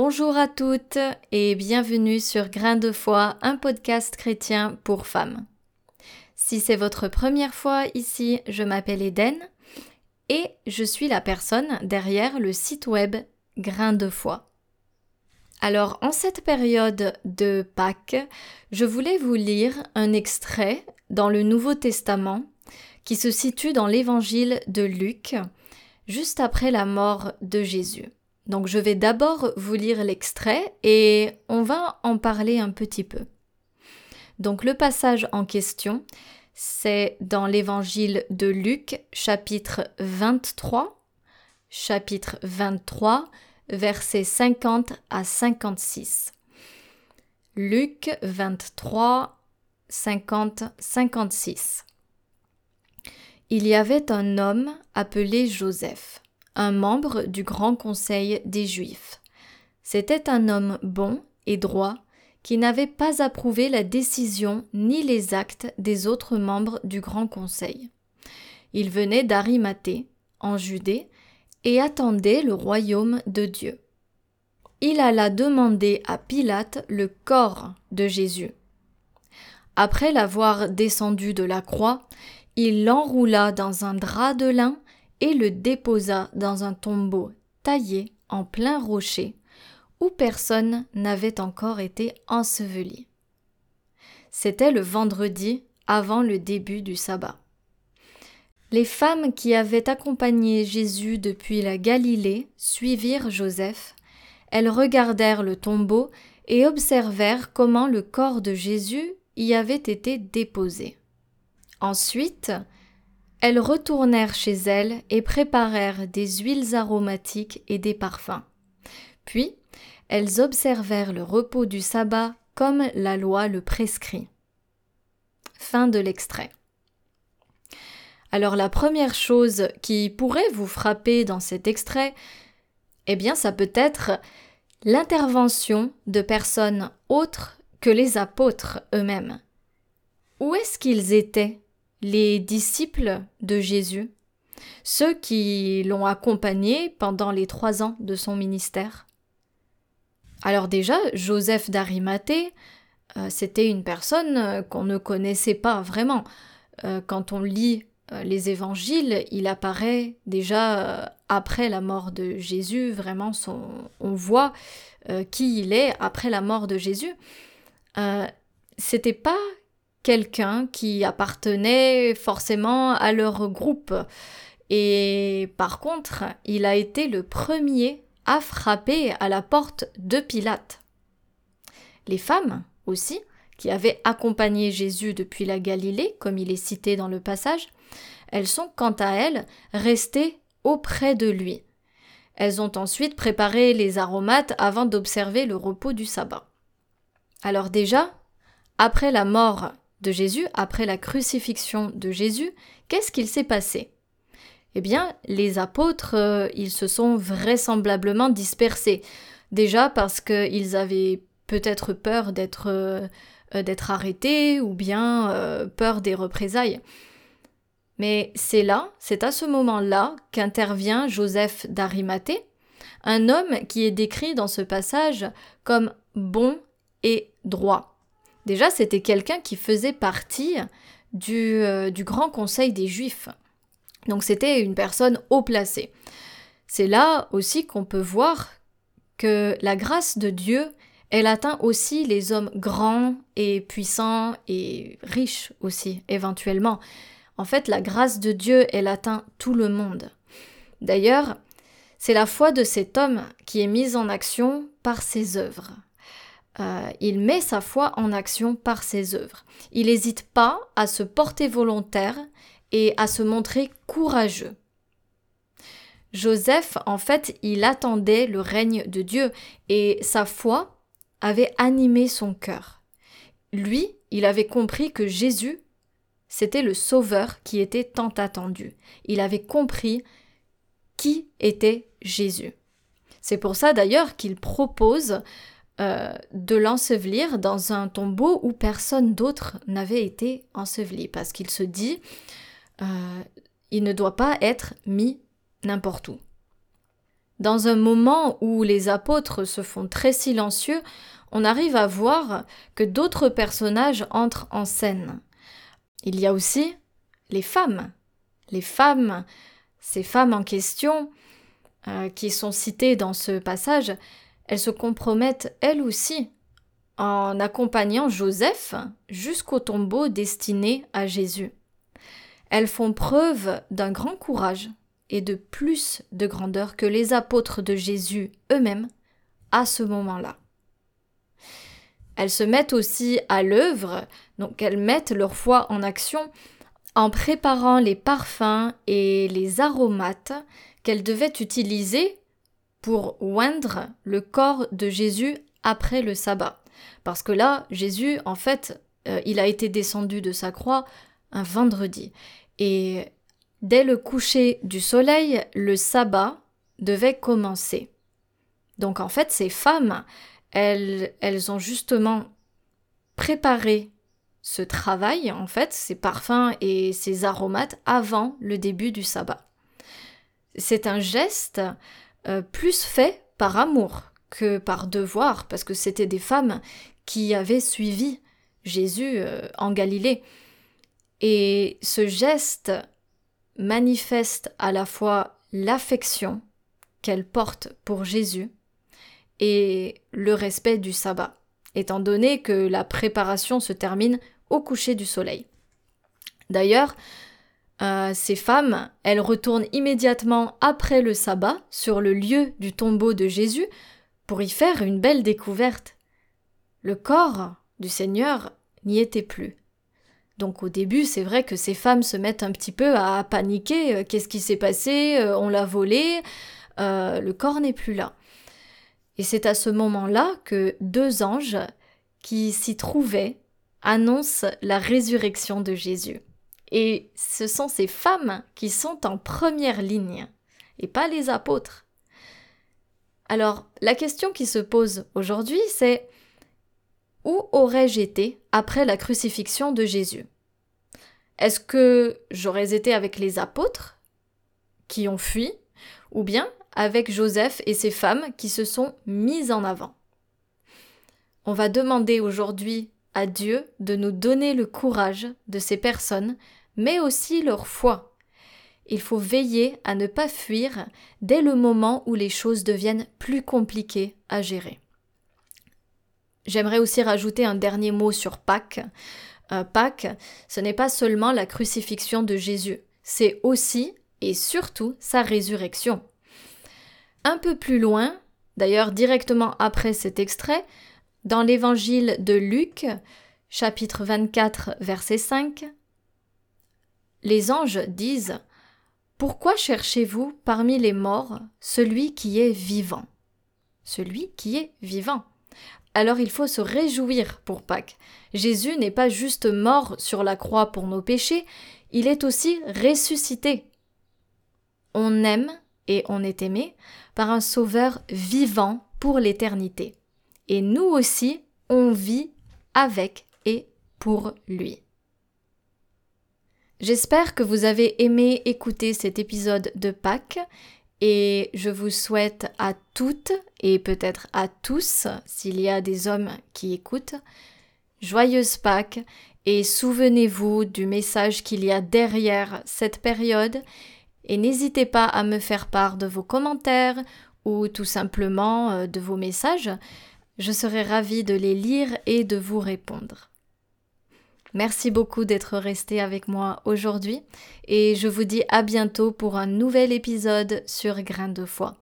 Bonjour à toutes et bienvenue sur Grain de foi, un podcast chrétien pour femmes. Si c'est votre première fois ici, je m'appelle Eden et je suis la personne derrière le site web Grain de foi. Alors, en cette période de Pâques, je voulais vous lire un extrait dans le Nouveau Testament qui se situe dans l'évangile de Luc, juste après la mort de Jésus. Donc je vais d'abord vous lire l'extrait et on va en parler un petit peu. Donc le passage en question, c'est dans l'évangile de Luc, chapitre 23, chapitre 23, versets 50 à 56. Luc 23, 50, 56. Il y avait un homme appelé Joseph un membre du Grand Conseil des Juifs. C'était un homme bon et droit qui n'avait pas approuvé la décision ni les actes des autres membres du Grand Conseil. Il venait d'Arimathée, en Judée, et attendait le royaume de Dieu. Il alla demander à Pilate le corps de Jésus. Après l'avoir descendu de la croix, il l'enroula dans un drap de lin et le déposa dans un tombeau taillé en plein rocher où personne n'avait encore été enseveli. C'était le vendredi avant le début du sabbat. Les femmes qui avaient accompagné Jésus depuis la Galilée suivirent Joseph. Elles regardèrent le tombeau et observèrent comment le corps de Jésus y avait été déposé. Ensuite, elles retournèrent chez elles et préparèrent des huiles aromatiques et des parfums. Puis, elles observèrent le repos du sabbat comme la loi le prescrit. Fin de l'extrait. Alors la première chose qui pourrait vous frapper dans cet extrait, eh bien ça peut être l'intervention de personnes autres que les apôtres eux-mêmes. Où est-ce qu'ils étaient? Les disciples de Jésus, ceux qui l'ont accompagné pendant les trois ans de son ministère. Alors déjà, Joseph d'Arimathée, euh, c'était une personne euh, qu'on ne connaissait pas vraiment. Euh, quand on lit les évangiles, il apparaît déjà après la mort de Jésus, vraiment on voit qui il est après la mort de Jésus. c'était pas quelqu'un qui appartenait forcément à leur groupe. Et par contre, il a été le premier à frapper à la porte de Pilate. Les femmes aussi, qui avaient accompagné Jésus depuis la Galilée, comme il est cité dans le passage, elles sont quant à elles restées auprès de lui. Elles ont ensuite préparé les aromates avant d'observer le repos du sabbat. Alors déjà, après la mort de Jésus, après la crucifixion de Jésus, qu'est-ce qu'il s'est passé? Eh bien, les apôtres, euh, ils se sont vraisemblablement dispersés. Déjà parce qu'ils avaient peut-être peur d'être euh, d'être arrêtés ou bien euh, peur des représailles. Mais c'est là, c'est à ce moment-là qu'intervient Joseph d'Arimathée, un homme qui est décrit dans ce passage comme bon et droit. Déjà, c'était quelqu'un qui faisait partie du, euh, du Grand Conseil des Juifs. Donc c'était une personne haut placée. C'est là aussi qu'on peut voir que la grâce de Dieu, elle atteint aussi les hommes grands et puissants et riches aussi, éventuellement. En fait, la grâce de Dieu, elle atteint tout le monde. D'ailleurs, c'est la foi de cet homme qui est mise en action par ses œuvres. Euh, il met sa foi en action par ses œuvres. Il n'hésite pas à se porter volontaire et à se montrer courageux. Joseph, en fait, il attendait le règne de Dieu et sa foi avait animé son cœur. Lui, il avait compris que Jésus, c'était le Sauveur qui était tant attendu. Il avait compris qui était Jésus. C'est pour ça d'ailleurs qu'il propose euh, de l'ensevelir dans un tombeau où personne d'autre n'avait été enseveli, parce qu'il se dit, euh, il ne doit pas être mis n'importe où. dans un moment où les apôtres se font très silencieux, on arrive à voir que d'autres personnages entrent en scène. Il y a aussi les femmes. Les femmes, ces femmes en question, euh, qui sont citées dans ce passage, elles se compromettent elles aussi en accompagnant Joseph jusqu'au tombeau destiné à Jésus. Elles font preuve d'un grand courage et de plus de grandeur que les apôtres de Jésus eux-mêmes à ce moment-là. Elles se mettent aussi à l'œuvre, donc elles mettent leur foi en action en préparant les parfums et les aromates qu'elles devaient utiliser pour oindre le corps de Jésus après le sabbat. Parce que là, Jésus, en fait, euh, il a été descendu de sa croix un vendredi. Et dès le coucher du soleil, le sabbat devait commencer. Donc en fait, ces femmes, elles, elles ont justement préparé ce travail, en fait, ces parfums et ces aromates avant le début du sabbat. C'est un geste euh, plus fait par amour que par devoir, parce que c'était des femmes qui avaient suivi Jésus euh, en Galilée. Et ce geste manifeste à la fois l'affection qu'elle porte pour Jésus et le respect du sabbat, étant donné que la préparation se termine au coucher du soleil. D'ailleurs, euh, ces femmes, elles retournent immédiatement après le sabbat sur le lieu du tombeau de Jésus pour y faire une belle découverte. Le corps du Seigneur n'y était plus. Donc au début, c'est vrai que ces femmes se mettent un petit peu à paniquer. Euh, qu'est-ce qui s'est passé? Euh, On l'a volé. le corps n'est plus là. Et c'est à ce moment-là que deux anges qui s'y trouvaient annoncent la résurrection de Jésus. Et ce sont ces femmes qui sont en première ligne, et pas les apôtres. Alors, la question qui se pose aujourd'hui, c'est où aurais-je été après la crucifixion de Jésus? Est-ce que j'aurais été avec les apôtres qui ont fui, ou bien avec Joseph et ses femmes qui se sont mises en avant? On va demander aujourd'hui à Dieu de nous donner le courage de ces personnes mais aussi leur foi. Il faut veiller à ne pas fuir dès le moment où les choses deviennent plus compliquées à gérer. J'aimerais aussi rajouter un dernier mot sur Pâques. Euh, Pâques, ce n'est pas seulement la crucifixion de Jésus, c'est aussi et surtout sa résurrection. Un peu plus loin, d'ailleurs directement après cet extrait, dans l'évangile de Luc, chapitre 24, verset 5, les anges disent Pourquoi cherchez-vous parmi les morts celui qui est vivant? Celui qui est vivant. Alors il faut se réjouir pour Pâques. Jésus n'est pas juste mort sur la croix pour nos péchés, il est aussi ressuscité. On aime et on est aimé par un Sauveur vivant pour l'éternité. Et nous aussi, on vit avec et pour lui. J'espère que vous avez aimé écouter cet épisode de Pâques et je vous souhaite à toutes et peut-être à tous, s'il y a des hommes qui écoutent, joyeuse Pâques et souvenez-vous du message qu'il y a derrière cette période et n'hésitez pas à me faire part de vos commentaires ou tout simplement euh, de vos messages. Je serai ravie de les lire et de vous répondre. Merci beaucoup d'être resté avec moi aujourd'hui et je vous dis à bientôt pour un nouvel épisode sur Grain de foi.